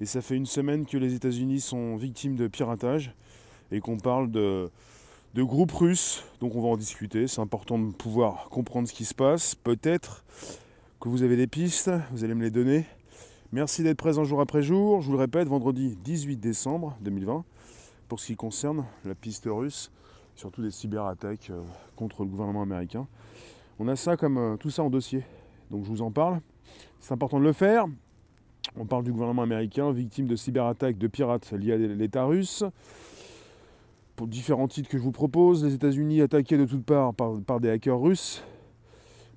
Et ça fait une semaine que les États-Unis sont victimes de piratage et qu'on parle de, groupes russes. Donc on va en discuter. C'est important de pouvoir comprendre ce qui se passe. Peut-être que vous avez des pistes, vous allez me les donner. Merci d'être présent jour après jour. Je vous le répète, vendredi 18 décembre 2020, pour ce qui concerne la piste russe, surtout des cyberattaques euh, contre le gouvernement américain. On a ça comme euh, tout ça en dossier. Donc je vous en parle. C'est important de le faire. On parle du gouvernement américain, victime de cyberattaques de pirates liés à l'État russe. Pour différents titres que je vous propose, les États-Unis attaqués de toutes parts par, des hackers russes.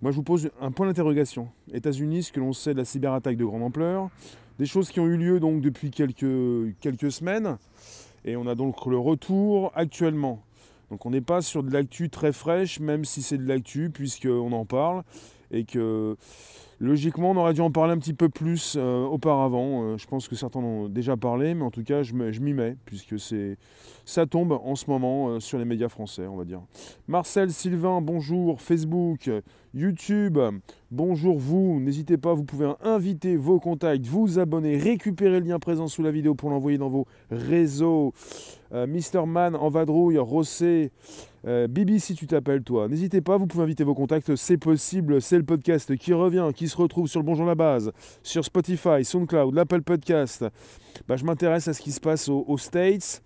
Moi, je vous pose un point d'interrogation. États-Unis, ce que l'on sait de la cyberattaque de grande ampleur, des choses qui ont eu lieu donc depuis quelques semaines, et on a donc le retour actuellement. Donc on n'est pas sur de l'actu très fraîche, même si c'est de l'actu, puisqu'on en parle, et que Logiquement, on aurait dû en parler un petit peu plus euh, auparavant. Euh, je pense que certains en ont déjà parlé, mais en tout cas, je m'y mets, puisque ça tombe en ce moment euh, sur les médias français, on va dire. Marcel, Sylvain, bonjour. Facebook, YouTube, bonjour vous. N'hésitez pas, vous pouvez inviter vos contacts, vous abonner, récupérer le lien présent sous la vidéo pour l'envoyer dans vos réseaux. Mister Man en vadrouille, Rossé, euh, Bibi, si tu t'appelles toi, n'hésitez pas, vous pouvez inviter vos contacts, c'est possible, c'est le podcast qui revient, qui se retrouve sur le Bonjour la Base, sur Spotify, SoundCloud, l'Apple Podcast. Bah, je m'intéresse à ce qui se passe aux, States,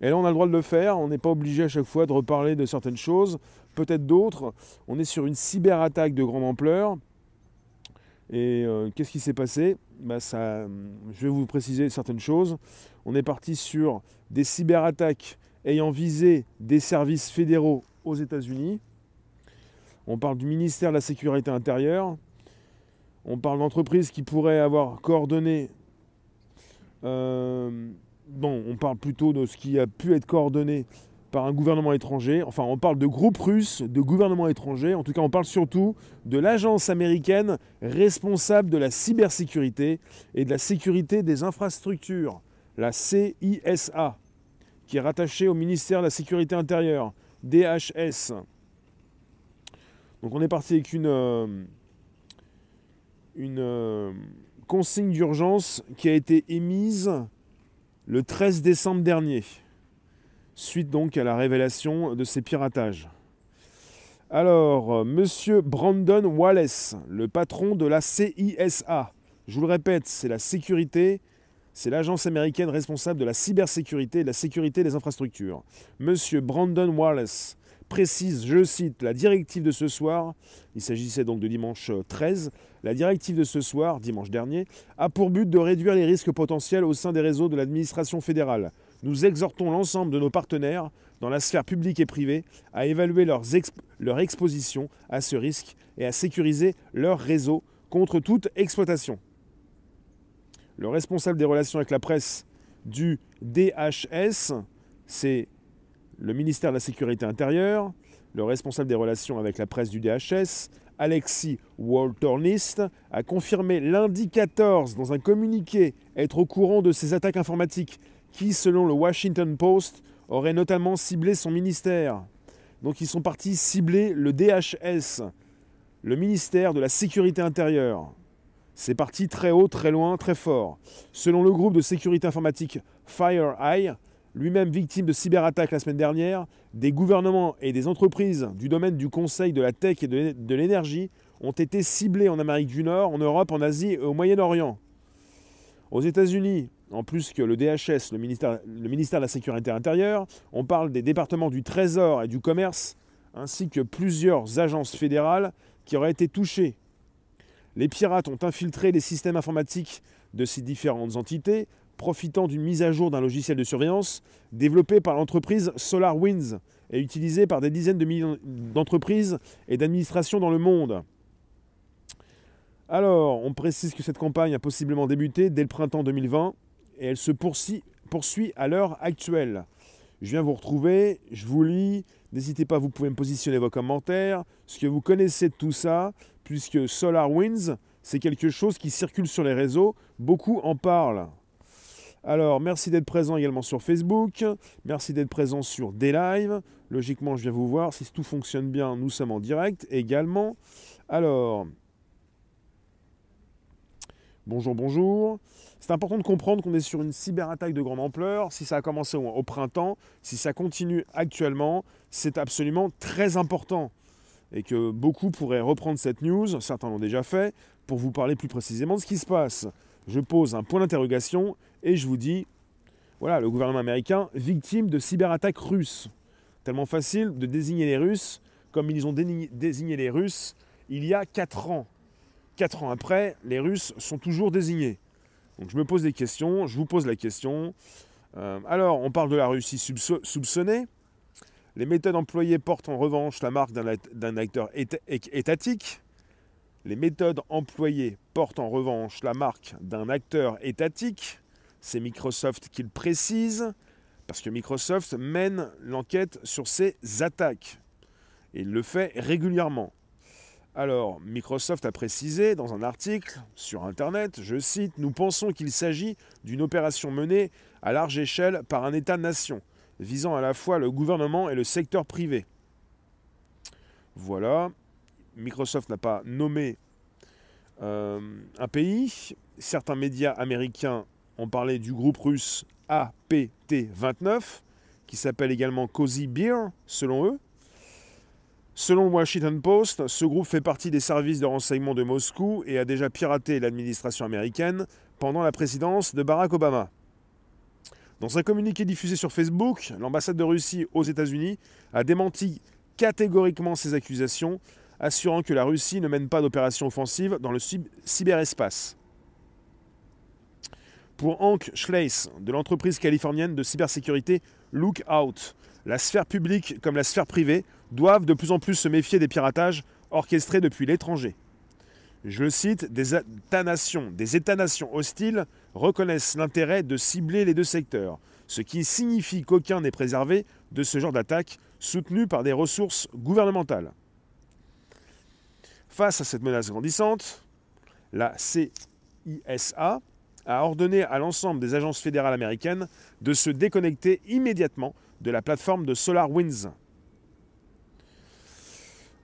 et là on a le droit de le faire, on n'est pas obligé à chaque fois de reparler de certaines choses, peut-être d'autres. On est sur une cyberattaque de grande ampleur, et euh, qu'est-ce qui s'est passé? Bah, ça, Je vais vous préciser certaines choses. On est parti sur des cyberattaques ayant visé des services fédéraux aux États-Unis. On parle du ministère de la Sécurité intérieure. On parle d'entreprises qui pourraient avoir coordonné. Euh, bon, on parle plutôt de ce qui a pu être coordonné par un gouvernement étranger. Enfin, on parle de groupes russes, de gouvernements étrangers. En tout cas, on parle surtout de l'agence américaine responsable de la cybersécurité et de la sécurité des infrastructures, la CISA qui est rattaché au ministère de la Sécurité intérieure, DHS. Donc on est parti avec une, euh, euh, consigne d'urgence qui a été émise le 13 décembre dernier, suite donc à la révélation de ces piratages. Alors, euh, monsieur Brandon Wallace, le patron de la CISA, je vous le répète, c'est la sécurité c'est l'agence américaine responsable de la cybersécurité et de la sécurité des infrastructures. Monsieur Brandon Wallace précise, je cite, la directive de ce soir, il s'agissait donc de dimanche 13, la directive de ce soir, dimanche dernier, a pour but de réduire les risques potentiels au sein des réseaux de l'administration fédérale. Nous exhortons l'ensemble de nos partenaires, dans la sphère publique et privée, à évaluer leur exposition à ce risque et à sécuriser leur réseau contre toute exploitation. Le responsable des relations avec la presse du DHS, c'est le ministère de la Sécurité intérieure, le responsable des relations avec la presse du DHS, Alexis Walternist, a confirmé lundi 14 dans un communiqué être au courant de ces attaques informatiques qui, selon le Washington Post, auraient notamment ciblé son ministère. Donc ils sont partis cibler le DHS, le ministère de la Sécurité intérieure. C'est parti très haut, très loin, très fort. Selon le groupe de sécurité informatique FireEye, lui-même victime de cyberattaques la semaine dernière, des gouvernements et des entreprises du domaine du conseil de la tech et de l'énergie ont été ciblés en Amérique du Nord, en Europe, en Asie et au Moyen-Orient. Aux États-Unis, en plus que le DHS, le ministère, de la Sécurité intérieure, on parle des départements du Trésor et du Commerce, ainsi que plusieurs agences fédérales qui auraient été touchées les pirates ont infiltré les systèmes informatiques de ces différentes entités, profitant d'une mise à jour d'un logiciel de surveillance développé par l'entreprise SolarWinds et utilisé par des dizaines de millions d'entreprises et d'administrations dans le monde. Alors, on précise que cette campagne a possiblement débuté dès le printemps 2020 et elle se poursuit, à l'heure actuelle. Je viens vous retrouver, je vous lis, n'hésitez pas, vous pouvez me positionner vos commentaires, ce que vous connaissez de tout ça, puisque SolarWinds, c'est quelque chose qui circule sur les réseaux, beaucoup en parlent. Alors, merci d'être présent également sur Facebook, merci d'être présent sur des lives. Logiquement, je viens vous voir, si tout fonctionne bien, nous sommes en direct également. Alors, Bonjour, bonjour. C'est important de comprendre qu'on est sur une cyberattaque de grande ampleur. Si ça a commencé au, printemps, si ça continue actuellement, c'est absolument très important. Et que beaucoup pourraient reprendre cette news, certains l'ont déjà fait, pour vous parler plus précisément de ce qui se passe. Je pose un point d'interrogation et je vous dis, voilà, le gouvernement américain victime de cyberattaques russes. Tellement facile de désigner les Russes comme ils ont désigné les Russes il y a 4 ans. 4 ans après, les Russes sont toujours désignés. Donc je me pose des questions, je vous pose la question. Euh, alors, on parle de la Russie soupçonnée. Les méthodes employées portent en revanche la marque d'un acteur étatique. Les méthodes employées portent en revanche la marque d'un acteur étatique. C'est Microsoft qui le précise, parce que Microsoft mène l'enquête sur ces attaques. Et il le fait régulièrement. Alors, Microsoft a précisé dans un article sur Internet, je cite, Nous pensons qu'il s'agit d'une opération menée à large échelle par un État-nation, visant à la fois le gouvernement et le secteur privé. Voilà, Microsoft n'a pas nommé euh, un pays. Certains médias américains ont parlé du groupe russe APT-29, qui s'appelle également Cozy Beer, selon eux. Selon le Washington Post, ce groupe fait partie des services de renseignement de Moscou et a déjà piraté l'administration américaine pendant la présidence de Barack Obama. Dans un communiqué diffusé sur Facebook, l'ambassade de Russie aux États-Unis a démenti catégoriquement ces accusations, assurant que la Russie ne mène pas d'opération offensive dans le cyberespace. Pour Hank Schleiss, de l'entreprise californienne de cybersécurité Lookout, la sphère publique comme la sphère privée doivent de plus en plus se méfier des piratages orchestrés depuis l'étranger. Je le cite, des États-nations, hostiles reconnaissent l'intérêt de cibler les deux secteurs, ce qui signifie qu'aucun n'est préservé de ce genre d'attaque soutenue par des ressources gouvernementales. Face à cette menace grandissante, la CISA a ordonné à l'ensemble des agences fédérales américaines de se déconnecter immédiatement de la plateforme de SolarWinds.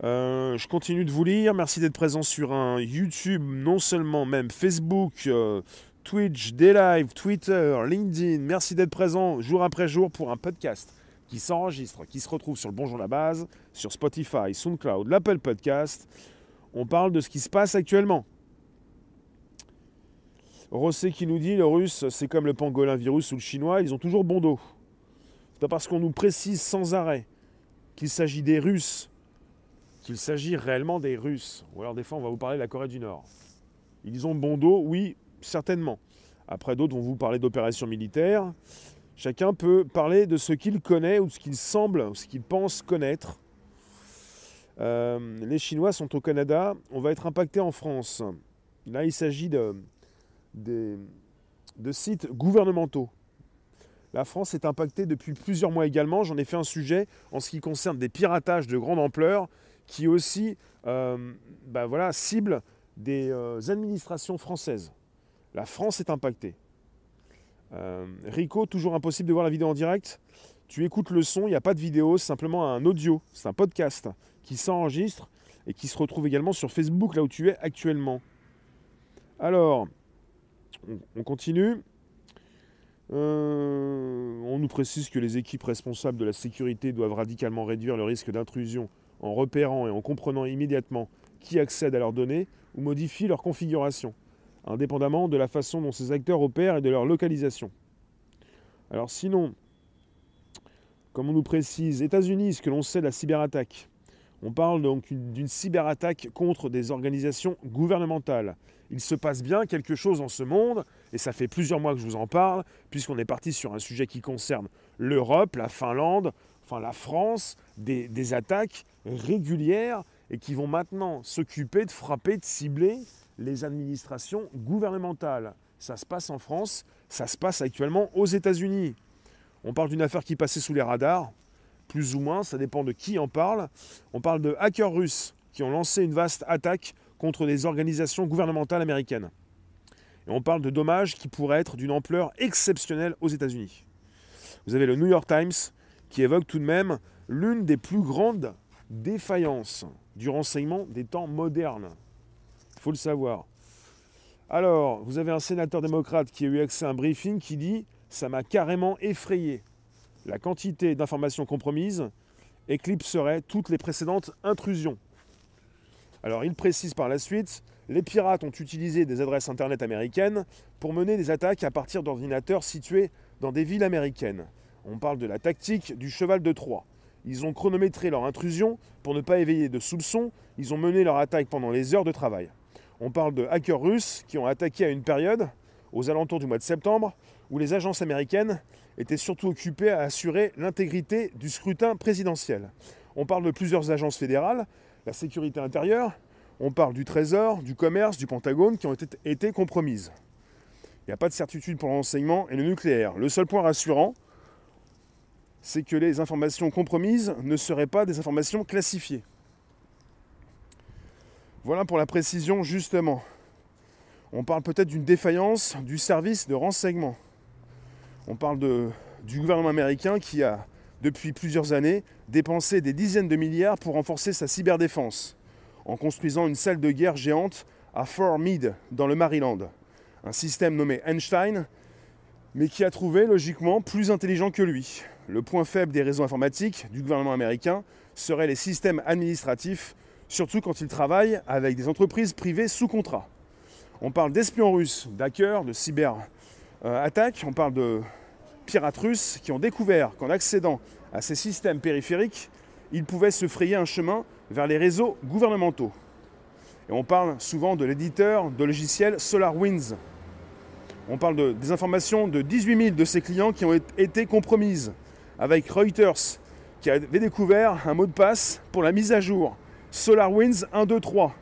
Euh, je continue de vous lire. Merci d'être présent sur un YouTube, non seulement même Facebook, euh, Twitch, Daylive, Twitter, LinkedIn. Merci d'être présent jour après jour pour un podcast qui s'enregistre, qui se retrouve sur le Bonjour la Base, sur Spotify, SoundCloud, l'Apple Podcast. On parle de ce qui se passe actuellement. Rossé qui nous dit le russe, c'est comme le pangolin virus ou le chinois, ils ont toujours bon dos. C'est pas parce qu'on nous précise sans arrêt qu'il s'agit des Russes, qu'il s'agit réellement des Russes. Ou alors des fois on va vous parler de la Corée du Nord. Ils ont bon dos, oui, certainement. Après d'autres vont vous parler d'opérations militaires. Chacun peut parler de ce qu'il connaît ou de ce qu'il semble, ou ce qu'il pense connaître. Euh, les Chinois sont au Canada, on va être impacté en France. Là, il s'agit de, de, sites gouvernementaux. La France est impactée depuis plusieurs mois également. J'en ai fait un sujet en ce qui concerne des piratages de grande ampleur qui aussi euh, bah voilà, ciblent des euh, administrations françaises. La France est impactée. Euh, Rico, toujours impossible de voir la vidéo en direct. Tu écoutes le son, il n'y a pas de vidéo, c'est simplement un audio, c'est un podcast qui s'enregistre et qui se retrouve également sur Facebook, là où tu es actuellement. Alors, on continue. On nous précise que les équipes responsables de la sécurité doivent radicalement réduire le risque d'intrusion en repérant et en comprenant immédiatement qui accède à leurs données ou modifie leur configuration, indépendamment de la façon dont ces acteurs opèrent et de leur localisation. Alors sinon, comme on nous précise, États-Unis, ce que l'on sait de la cyberattaque, on parle donc d'une cyberattaque contre des organisations gouvernementales. Il se passe bien quelque chose dans ce monde, et ça fait plusieurs mois que je vous en parle, puisqu'on est parti sur un sujet qui concerne l'Europe, la Finlande, enfin la France, des, attaques régulières et qui vont maintenant s'occuper de frapper, de cibler les administrations gouvernementales. Ça se passe en France, ça se passe actuellement aux États-Unis. On parle d'une affaire qui passait sous les radars, plus ou moins, ça dépend de qui en parle. On parle de hackers russes qui ont lancé une vaste attaque contre des organisations gouvernementales américaines. Et on parle de dommages qui pourraient être d'une ampleur exceptionnelle aux États-Unis. Vous avez le New York Times qui évoque tout de même l'une des plus grandes défaillances du renseignement des temps modernes. Il faut le savoir. Alors, vous avez un sénateur démocrate qui a eu accès à un briefing qui dit Ça m'a carrément effrayé. La quantité d'informations compromises éclipserait toutes les précédentes intrusions. Alors, il précise par la suite Les pirates ont utilisé des adresses internet américaines pour mener des attaques à partir d'ordinateurs situés dans des villes américaines. On parle de la tactique du cheval de Troie. Ils ont chronométré leur intrusion pour ne pas éveiller de soupçons. Ils ont mené leur attaque pendant les heures de travail. On parle de hackers russes qui ont attaqué à une période, aux alentours du mois de septembre, où les agences américaines étaient surtout occupées à assurer l'intégrité du scrutin présidentiel. On parle de plusieurs agences fédérales, la sécurité intérieure, on parle du Trésor, du commerce, du Pentagone qui ont été, compromises. Il n'y a pas de certitude pour l'enseignement et le nucléaire. Le seul point rassurant, c'est que les informations compromises ne seraient pas des informations classifiées. Voilà pour la précision justement. On parle peut-être d'une défaillance du service de renseignement. On parle du gouvernement américain qui a, depuis plusieurs années, dépensé des dizaines de milliards pour renforcer sa cyberdéfense, en construisant une salle de guerre géante à Fort Meade, dans le Maryland. Un système nommé Einstein, mais qui a trouvé logiquement plus intelligent que lui. Le point faible des réseaux informatiques du gouvernement américain serait les systèmes administratifs surtout quand ils travaillent avec des entreprises privées sous contrat. On parle d'espions russes, d'hackers, de cyber-attaques, on parle de pirates russes qui ont découvert qu'en accédant à ces systèmes périphériques, ils pouvaient se frayer un chemin vers les réseaux gouvernementaux. Et on parle souvent de l'éditeur de logiciels SolarWinds. On parle de, des informations de 18 000 de ses clients qui ont été compromises, avec Reuters, qui avait découvert un mot de passe pour la mise à jour SolarWinds 1, 2, 3.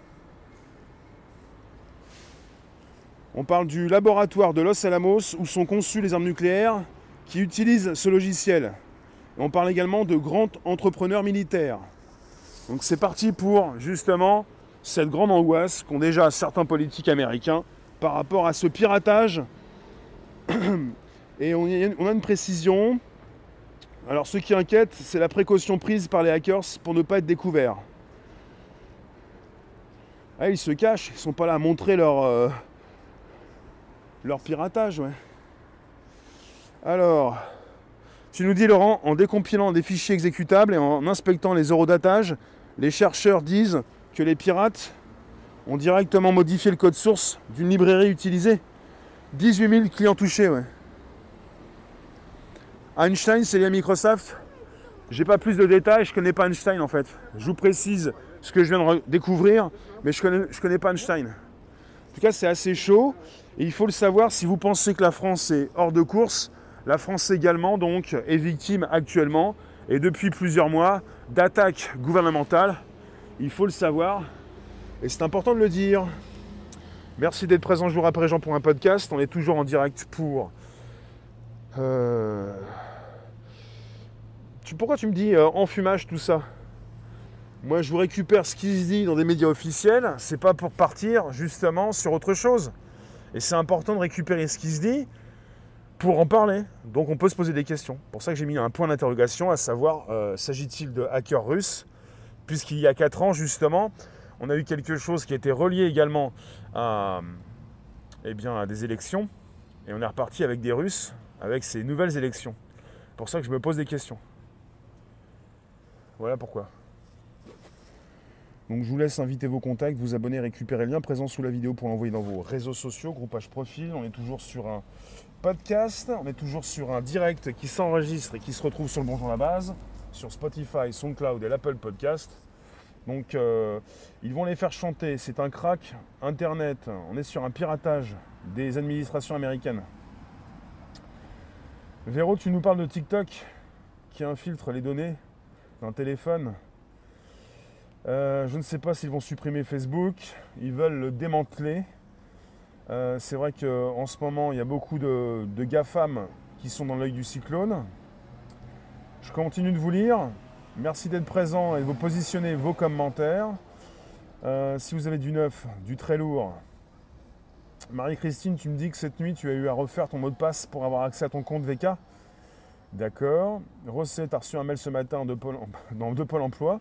On parle du laboratoire de Los Alamos où sont conçues les armes nucléaires qui utilisent ce logiciel. on parle également de grands entrepreneurs militaires. Donc c'est parti pour justement cette grande angoisse qu'ont déjà certains politiques américains par rapport à ce piratage. Et on a une précision. Alors ce qui inquiète, c'est la précaution prise par les hackers pour ne pas être découverts. Ah, ils se cachent, ils sont pas là à montrer leur, euh, leur piratage. Alors, tu nous dis Laurent, en décompilant des fichiers exécutables et en inspectant les eurodatages, les chercheurs disent que les pirates ont directement modifié le code source d'une librairie utilisée. 18 000 clients touchés, ouais. Einstein, c'est lié à Microsoft. J'ai pas plus de détails, je connais pas Einstein en fait. Je vous précise ce que je viens de découvrir, mais je connais, connais pas Einstein. En tout cas, c'est assez chaud. Et il faut le savoir, si vous pensez que la France est hors de course, la France également donc est victime actuellement et depuis plusieurs mois d'attaques gouvernementales. Il faut le savoir et c'est important de le dire. Merci d'être présent jour après jour pour un podcast. On est toujours en direct pour. Euh, pourquoi tu me dis euh, enfumage tout ça? Moi, je vous récupère ce qui se dit dans des médias officiels, c'est pas pour partir justement sur autre chose. Et c'est important de récupérer ce qui se dit pour en parler. Donc on peut se poser des questions. Pour ça que j'ai mis un point d'interrogation, à savoir, euh, s'agit-il de hackers russes? Puisqu'il y a 4 ans, justement, on a eu quelque chose qui était relié également à, eh bien, à des élections. Et on est reparti avec des Russes, avec ces nouvelles élections. Pour ça que je me pose des questions. Voilà pourquoi. Donc je vous laisse inviter vos contacts, vous abonner, récupérer le lien présent sous la vidéo pour l'envoyer dans vos réseaux sociaux, groupage profil. On est toujours sur un podcast, on est toujours sur un direct qui s'enregistre et qui se retrouve sur le Bonjour la base, sur Spotify, SoundCloud et l'Apple Podcast. Donc euh, ils vont les faire chanter, c'est un crack internet, on est sur un piratage des administrations américaines. Véro, tu nous parles de TikTok qui infiltre les données d'un téléphone euh, je ne sais pas s'ils vont supprimer Facebook. Ils veulent le démanteler. Euh, c'est vrai qu'en ce moment, il y a beaucoup de, GAFAM qui sont dans l'œil du cyclone. Je continue de vous lire. Merci d'être présent et de vous positionner vos commentaires. Euh, si vous avez du neuf, du très lourd. Marie-Christine, tu me dis que cette nuit, tu as eu à refaire ton mot de passe pour avoir accès à ton compte VK. D'accord. Rosset, tu as reçu un mail ce matin de Pôle, Pôle emploi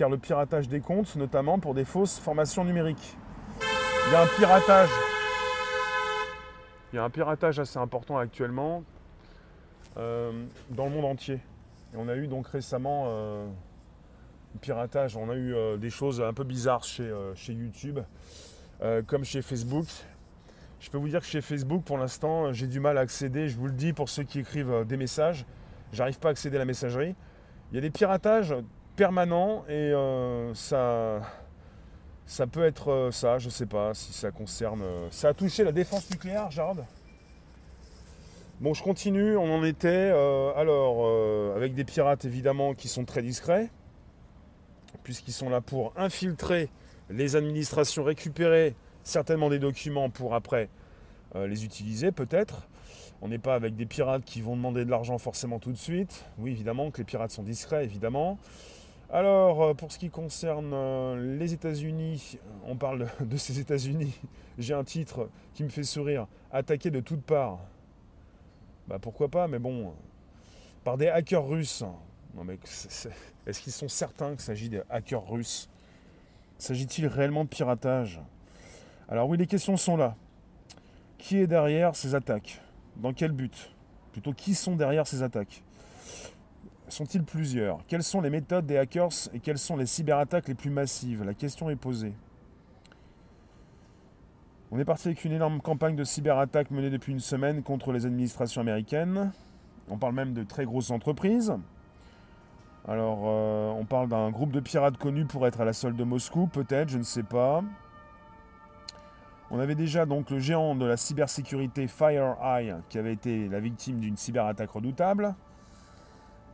car le piratage des comptes, notamment pour des fausses formations numériques. Il y a un piratage Il y a un piratage assez important actuellement euh, dans le monde entier. Et on a eu donc récemment euh, un piratage, on a eu euh, des choses un peu bizarres chez YouTube, comme chez Facebook. Je peux vous dire que chez Facebook, pour l'instant, j'ai du mal à accéder. Je vous le dis pour ceux qui écrivent des messages, j'arrive pas à accéder à la messagerie. Il y a des piratages permanents et ça, ça peut être ça, je sais pas si ça concerne. ça a touché la défense nucléaire, Jarod? Bon, je continue. On en était euh, alors euh, avec des pirates évidemment qui sont très discrets, puisqu'ils sont là pour infiltrer les administrations, récupérer certainement des documents pour après euh, les utiliser peut-être. On n'est pas avec des pirates qui vont demander de l'argent forcément tout de suite. Oui, évidemment que les pirates sont discrets, évidemment. Alors, pour ce qui concerne les États-Unis, on parle de ces États-Unis. J'ai un titre qui me fait sourire. Attaquer de toutes parts. Bah pourquoi pas, mais bon, par des hackers russes. Non mais est-ce qu'ils sont certains qu'il s'agit de hackers russes? S'agit-il réellement de piratage? Alors oui, les questions sont là. Qui est derrière ces attaques? Dans quel but? Plutôt qui sont derrière ces attaques? Sont-ils plusieurs? Quelles sont les méthodes des hackers et quelles sont les cyberattaques les plus massives? La question est posée. On est parti avec une énorme campagne de cyberattaque menée depuis une semaine contre les administrations américaines. On parle même de très grosses entreprises. Alors, euh, on parle d'un groupe de pirates connus pour être à la solde de Moscou, peut-être, je ne sais pas. On avait déjà donc le géant de la cybersécurité FireEye qui avait été la victime d'une cyberattaque redoutable.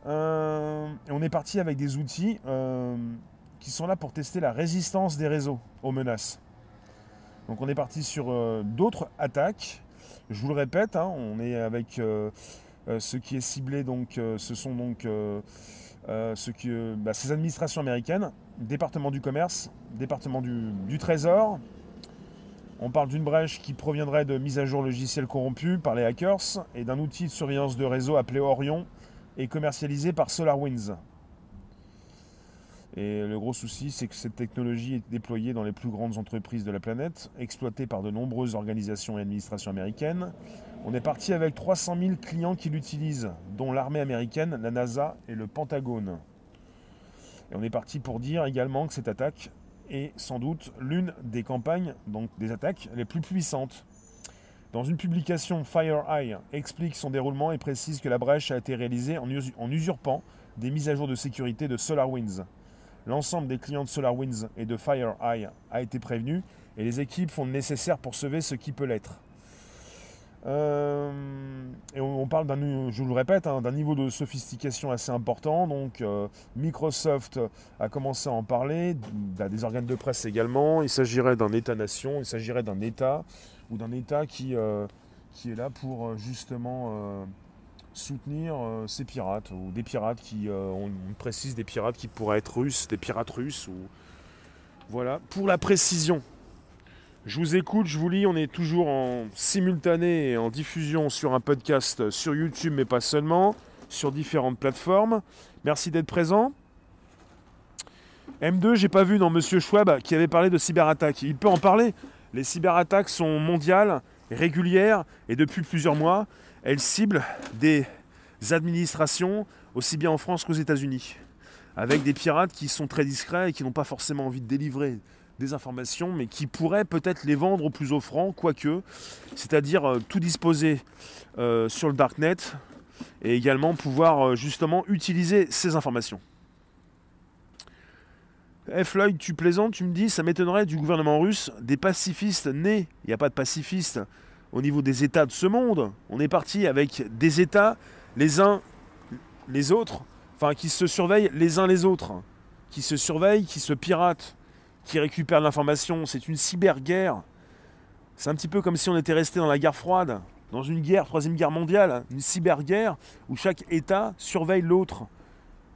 Euh, on est parti avec des outils euh, qui sont là pour tester la résistance des réseaux aux menaces. Donc on est parti sur euh, d'autres attaques. Je vous le répète, hein, on est avec ce qui est ciblé, donc ce sont donc bah, ces administrations américaines, département du commerce, département du, trésor. On parle d'une brèche qui proviendrait de mise à jour logiciels corrompus par les hackers et d'un outil de surveillance de réseau appelé Orion et commercialisé par SolarWinds. Et le gros souci, c'est que cette technologie est déployée dans les plus grandes entreprises de la planète, exploitée par de nombreuses organisations et administrations américaines. On est parti avec 300 000 clients qui l'utilisent, dont l'armée américaine, la NASA et le Pentagone. Et on est parti pour dire également que cette attaque est sans doute l'une des campagnes, donc des attaques les plus puissantes. Dans une publication, FireEye explique son déroulement et précise que la brèche a été réalisée en usurpant des mises à jour de sécurité de SolarWinds. L'ensemble des clients de SolarWinds et de FireEye a été prévenu et les équipes font le nécessaire pour sauver ce qui peut l'être. Euh, et on, parle d'un, je vous le répète, hein, d'un niveau de sophistication assez important. Donc euh, Microsoft a commencé à en parler, des organes de presse également. Il s'agirait d'un État-nation, il s'agirait d'un État ou d'un État qui, euh, qui est là pour justement soutenir ces pirates, ou des pirates qui, on, précise des pirates qui pourraient être russes, des pirates russes, ou voilà, pour la précision. Je vous écoute, je vous lis, on est toujours en simultané et en diffusion sur un podcast sur YouTube, mais pas seulement, sur différentes plateformes. Merci d'être présent. M2, j'ai pas vu dans Monsieur Schwab qui avait parlé de cyberattaques. Il peut en parler. Les cyberattaques sont mondiales, régulières et depuis plusieurs mois elle cible des administrations aussi bien en France qu'aux États-Unis, avec des pirates qui sont très discrets et qui n'ont pas forcément envie de délivrer des informations, mais qui pourraient peut-être les vendre au plus offrant, quoique, c'est-à-dire euh, tout disposer euh, sur le darknet et également pouvoir euh, justement utiliser ces informations. F. Lloyd, tu plaisantes, tu me dis, ça m'étonnerait du gouvernement russe, des pacifistes nés, il n'y a pas de pacifistes, au niveau des États de ce monde. On est parti avec des États, les uns les autres, enfin qui se surveillent les uns les autres, qui se surveillent, qui se piratent, qui récupèrent l'information. C'est une cyberguerre. C'est un petit peu comme si on était resté dans la guerre froide, dans une guerre, troisième guerre mondiale, une cyberguerre où chaque État surveille l'autre.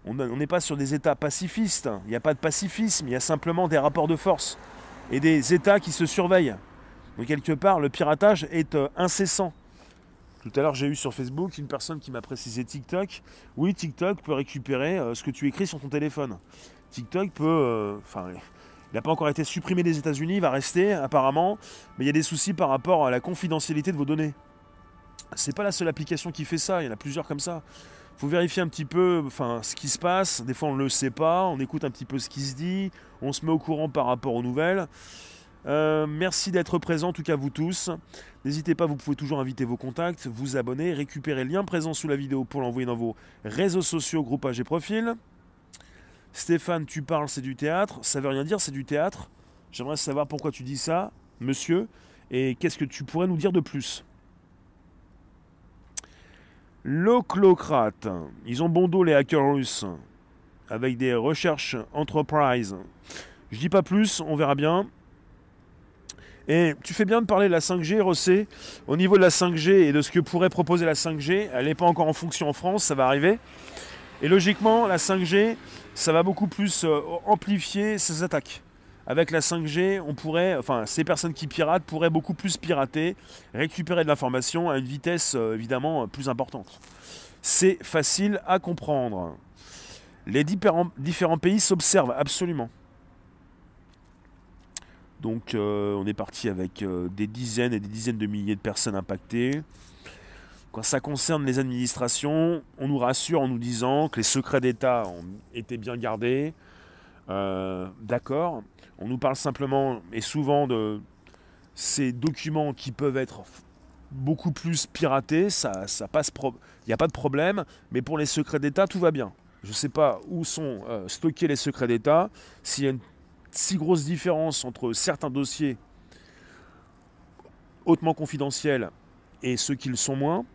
On n'est pas sur des États pacifistes, il n'y a pas de pacifisme, il y a simplement des rapports de force et des États qui se surveillent. Donc quelque part, le piratage est euh, incessant. Tout à l'heure, j'ai eu sur Facebook une personne qui m'a précisé TikTok. Oui, TikTok peut récupérer euh, ce que tu écris sur ton téléphone. TikTok peut... Euh, enfin, il n'a pas encore été supprimé des États-Unis, il va rester apparemment, mais il y a des soucis par rapport à la confidentialité de vos données. C'est pas la seule application qui fait ça, il y en a plusieurs comme ça. Faut vérifier un petit peu ce qui se passe. Des fois on ne le sait pas, on écoute un petit peu ce qui se dit, on se met au courant par rapport aux nouvelles. Euh, merci d'être présent, en tout cas vous tous. N'hésitez pas, vous pouvez toujours inviter vos contacts, vous abonner, récupérer le lien présent sous la vidéo pour l'envoyer dans vos réseaux sociaux, groupages et profils. Stéphane, tu parles, c'est du théâtre. Ça veut rien dire, c'est du théâtre. J'aimerais savoir pourquoi tu dis ça, monsieur, et qu'est-ce que tu pourrais nous dire de plus? L'oclocrate. Ils ont bon dos les hackers russes. Avec des recherches enterprise. Je dis pas plus, on verra bien. Et tu fais bien de parler de la 5G, Rossé. Au niveau de la 5G et de ce que pourrait proposer la 5G, elle n'est pas encore en fonction en France, ça va arriver. Et logiquement, la 5G, ça va beaucoup plus euh, amplifier ses attaques. Avec la 5G, on pourrait, enfin, ces personnes qui piratent pourraient beaucoup plus pirater, récupérer de l'information à une vitesse euh, évidemment plus importante. C'est facile à comprendre. Les différents, différents pays s'observent absolument. Donc euh, on est parti avec des dizaines et des dizaines de milliers de personnes impactées. Quand ça concerne les administrations, on nous rassure en nous disant que les secrets d'État ont été bien gardés. Euh, d'accord. On nous parle simplement et souvent de ces documents qui peuvent être beaucoup plus piratés. Ça, ça passe. Il n'y a pas de problème. Mais pour les secrets d'État, tout va bien. Je ne sais pas où sont euh, stockés les secrets d'État. S'il y a une si grosse différence entre certains dossiers hautement confidentiels et ceux qui le sont moins,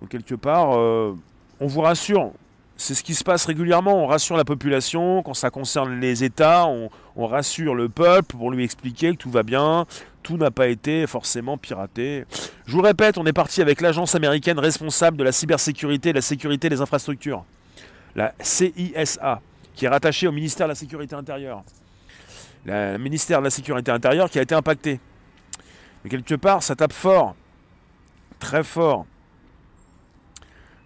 donc quelque part, euh, on vous rassure. C'est ce qui se passe régulièrement. On rassure la population quand ça concerne les États. On, rassure le peuple pour lui expliquer que tout va bien. Tout n'a pas été forcément piraté. Je vous répète, on est parti avec l'agence américaine responsable de la cybersécurité et de la sécurité des infrastructures, la CISA, qui est rattachée au ministère de la Sécurité intérieure. Le ministère de la Sécurité intérieure qui a été impacté. Mais quelque part, ça tape fort, très fort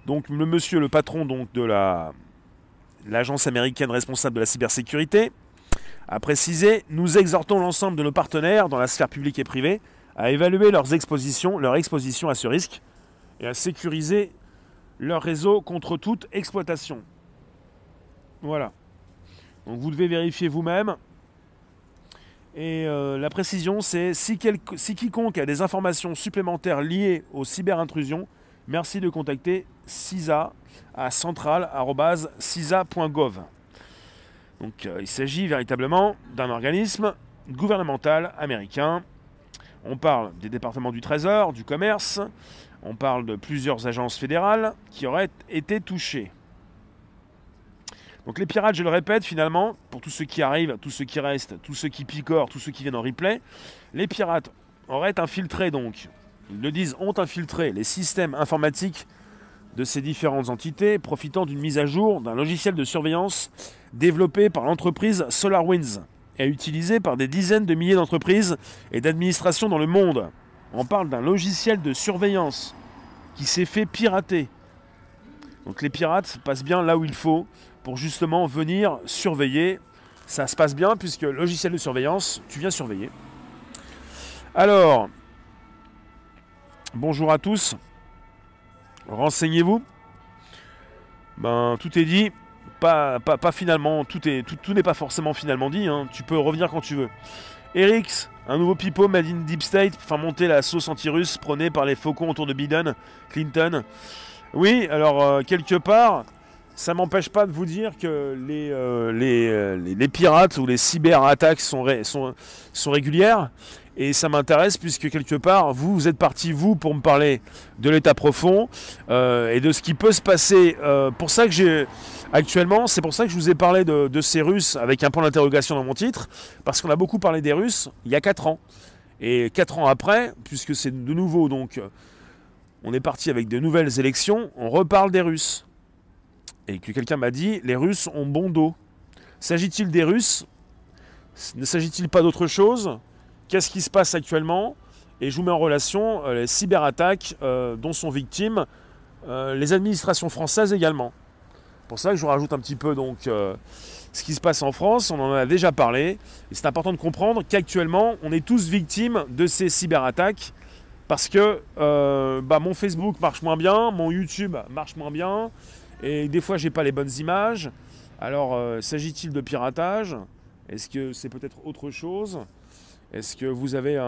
donc le monsieur, le patron de la, l'agence américaine responsable de la cybersécurité, a précisé Nous exhortons l'ensemble de nos partenaires dans la sphère publique et privée à évaluer leurs expositions, leur exposition à ce risque et à sécuriser leur réseau contre toute exploitation. Voilà. Donc vous devez vérifier vous-même. Et euh, la précision, c'est si, si quiconque a des informations supplémentaires liées aux cyberintrusions, merci de contacter CISA à central.cisa.gov. Donc euh, il s'agit véritablement d'un organisme gouvernemental américain. On parle des départements du Trésor, du commerce, on parle de plusieurs agences fédérales qui auraient été touchées. Donc les pirates, je le répète, finalement, pour tous ceux qui arrivent, tous ceux qui restent, tous ceux qui picorent, tous ceux qui viennent en replay, les pirates auraient infiltré donc, ils le disent, ont infiltré les systèmes informatiques de ces différentes entités, profitant d'une mise à jour d'un logiciel de surveillance développé par l'entreprise SolarWinds et utilisé par des dizaines de milliers d'entreprises et d'administrations dans le monde. On parle d'un logiciel de surveillance qui s'est fait pirater. Donc les pirates passent bien là où il faut pour justement venir surveiller. Ça se passe bien puisque logiciel de surveillance, tu viens surveiller. Alors, bonjour à tous. Renseignez-vous. Ben, tout est dit. Pas, pas, finalement, tout est tout, n'est pas forcément finalement dit. Hein. Tu peux revenir quand tu veux. Erix, un nouveau pipeau made in Deep State, enfin monter la sauce anti-russe prônée par les faucons autour de Biden, Clinton. Oui, alors euh, quelque part, ça m'empêche pas de vous dire que les, euh, euh, les, les, pirates ou les cyberattaques sont régulières. Et ça m'intéresse puisque quelque part, vous, êtes parti, vous, pour me parler de l'état profond euh, et de ce qui peut se passer. Euh, pour ça que j'ai actuellement, c'est pour ça que je vous ai parlé de, ces Russes avec un point d'interrogation dans mon titre, parce qu'on a beaucoup parlé des Russes il y a 4 ans. Et 4 ans après, puisque c'est de nouveau, donc, on est parti avec de nouvelles élections, on reparle des Russes. Et que quelqu'un m'a dit, les Russes ont bon dos. S'agit-il des Russes? Ne s'agit-il pas d'autre chose? Qu'est-ce qui se passe actuellement Et je vous mets en relation euh, les cyberattaques euh, dont sont victimes euh, les administrations françaises également. Pour ça que je vous rajoute un petit peu donc ce qui se passe en France, on en a déjà parlé, et c'est important de comprendre qu'actuellement on est tous victimes de ces cyberattaques Parce que bah, mon Facebook marche moins bien, mon YouTube marche moins bien, et des fois j'ai pas les bonnes images. Alors s'agit-il de piratage? Est-ce que c'est peut-être autre chose? Est-ce que vous avez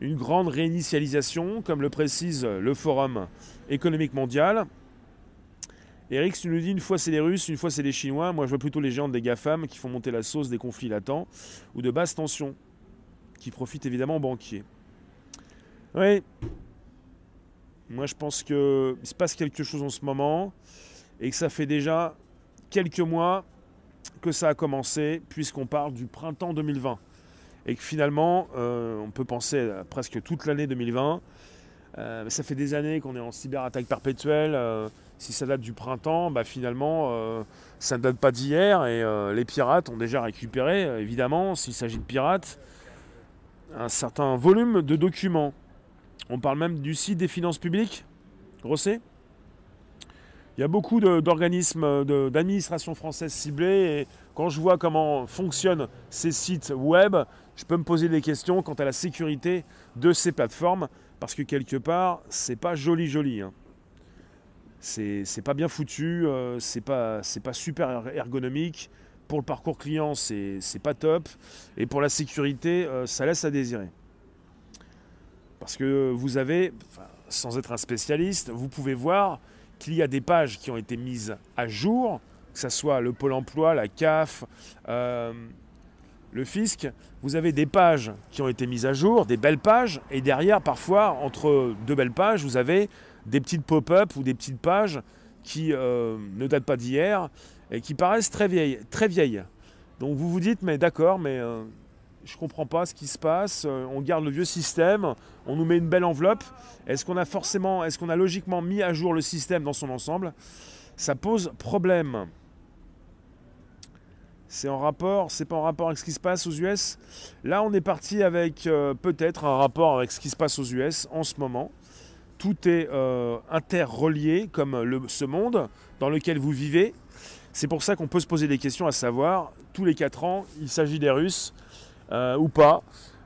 une grande réinitialisation, comme le précise le Forum économique mondial? Eric, tu nous dis une fois c'est les Russes, une fois c'est les Chinois. Moi, je vois plutôt les géants des GAFAM qui font monter la sauce des conflits latents ou de basse tension, qui profitent évidemment aux banquiers. Oui. Moi, je pense qu'il se passe quelque chose en ce moment et que ça fait déjà quelques mois que ça a commencé, puisqu'on parle du printemps 2020. Et que finalement, euh, on peut penser à presque toute l'année 2020. Euh, ça fait des années qu'on est en cyberattaque perpétuelle. Euh, si ça date du printemps, bah finalement, ça ne date pas d'hier et les pirates ont déjà récupéré, évidemment, s'il s'agit de pirates, un certain volume de documents. On parle même du site des finances publiques, Grosset. Il y a beaucoup d'organismes d'administration française ciblés et quand je vois comment fonctionnent ces sites web, je peux me poser des questions quant à la sécurité de ces plateformes parce que quelque part, c'est pas joli joli. Hein c'est pas bien foutu, euh, c'est pas, pas super ergonomique. Pour le parcours client, c'est pas top. Et pour la sécurité, euh, ça laisse à désirer. Parce que vous avez, sans être un spécialiste, vous pouvez voir qu'il y a des pages qui ont été mises à jour, que ce soit le Pôle emploi, la CAF, euh, le fisc. Vous avez des pages qui ont été mises à jour, des belles pages, et derrière, parfois, entre deux belles pages, vous avez des petites pop-up ou des petites pages qui euh, ne datent pas d'hier et qui paraissent très vieilles, très vieilles. Donc vous vous dites, mais d'accord, mais euh, je ne comprends pas ce qui se passe, euh, on garde le vieux système, on nous met une belle enveloppe, est-ce qu'on a forcément, est-ce qu'on a logiquement mis à jour le système dans son ensemble? Ça pose problème. C'est en rapport, c'est pas en rapport avec ce qui se passe aux US. Là, on est parti avec peut-être un rapport avec ce qui se passe aux US en ce moment tout est euh, interrelié comme ce monde dans lequel vous vivez. C'est pour ça qu'on peut se poser des questions à savoir, tous les 4 ans, il s'agit des Russes euh, ou pas,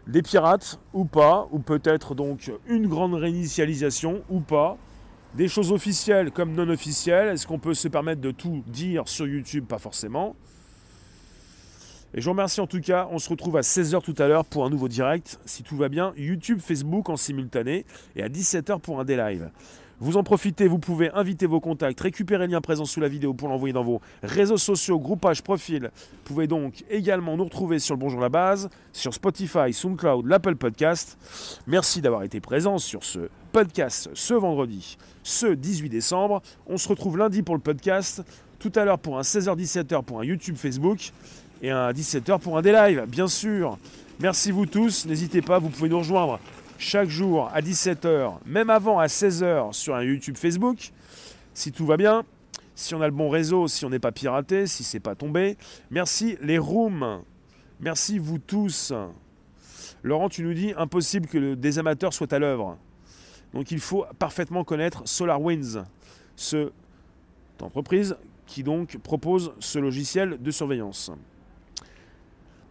des pirates ou pas, ou peut-être donc une grande réinitialisation ou pas, des choses officielles comme non officielles. Est-ce qu'on peut se permettre de tout dire sur YouTube? Pas forcément. Et je vous remercie en tout cas. On se retrouve à 16h tout à l'heure pour un nouveau direct, si tout va bien. YouTube, Facebook en simultané et à 17h pour un des live. Vous en profitez, vous pouvez inviter vos contacts, récupérer le lien présent sous la vidéo pour l'envoyer dans vos réseaux sociaux, groupages, profils. Vous pouvez donc également nous retrouver sur le Bonjour la Base, sur Spotify, SoundCloud, l'Apple Podcast. Merci d'avoir été présent sur ce podcast ce vendredi, ce 18 décembre. On se retrouve lundi pour le podcast, tout à l'heure pour un 16h-17h pour un YouTube Facebook et à 17h pour un des lives, bien sûr. Merci vous tous, n'hésitez pas, vous pouvez nous rejoindre chaque jour à 17h, même avant à 16h sur un YouTube Facebook, si tout va bien, si on a le bon réseau, si on n'est pas piraté, si c'est pas tombé. Merci les rooms, merci vous tous. Laurent, tu nous dis impossible que des amateurs soient à l'œuvre. Donc il faut parfaitement connaître SolarWinds, cette entreprise qui donc propose ce logiciel de surveillance.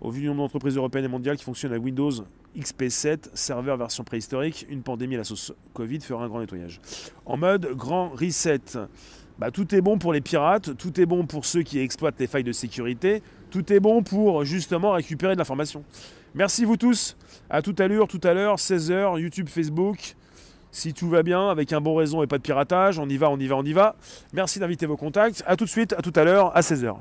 Au vu du nombre d'entreprises européennes et mondiales qui fonctionnent à Windows XP7, serveur version préhistorique, une pandémie à la sauce Covid fera un grand nettoyage. En mode grand reset. Bah, tout est bon pour les pirates, tout est bon pour ceux qui exploitent les failles de sécurité, tout est bon pour justement récupérer de l'information. Merci vous tous. À tout à l'heure, tout à l'heure, 16h, YouTube, Facebook. Si tout va bien, avec un bon raison et pas de piratage, on y va, on y va, on y va. Merci d'inviter vos contacts. À tout de suite, à tout à l'heure, à 16h.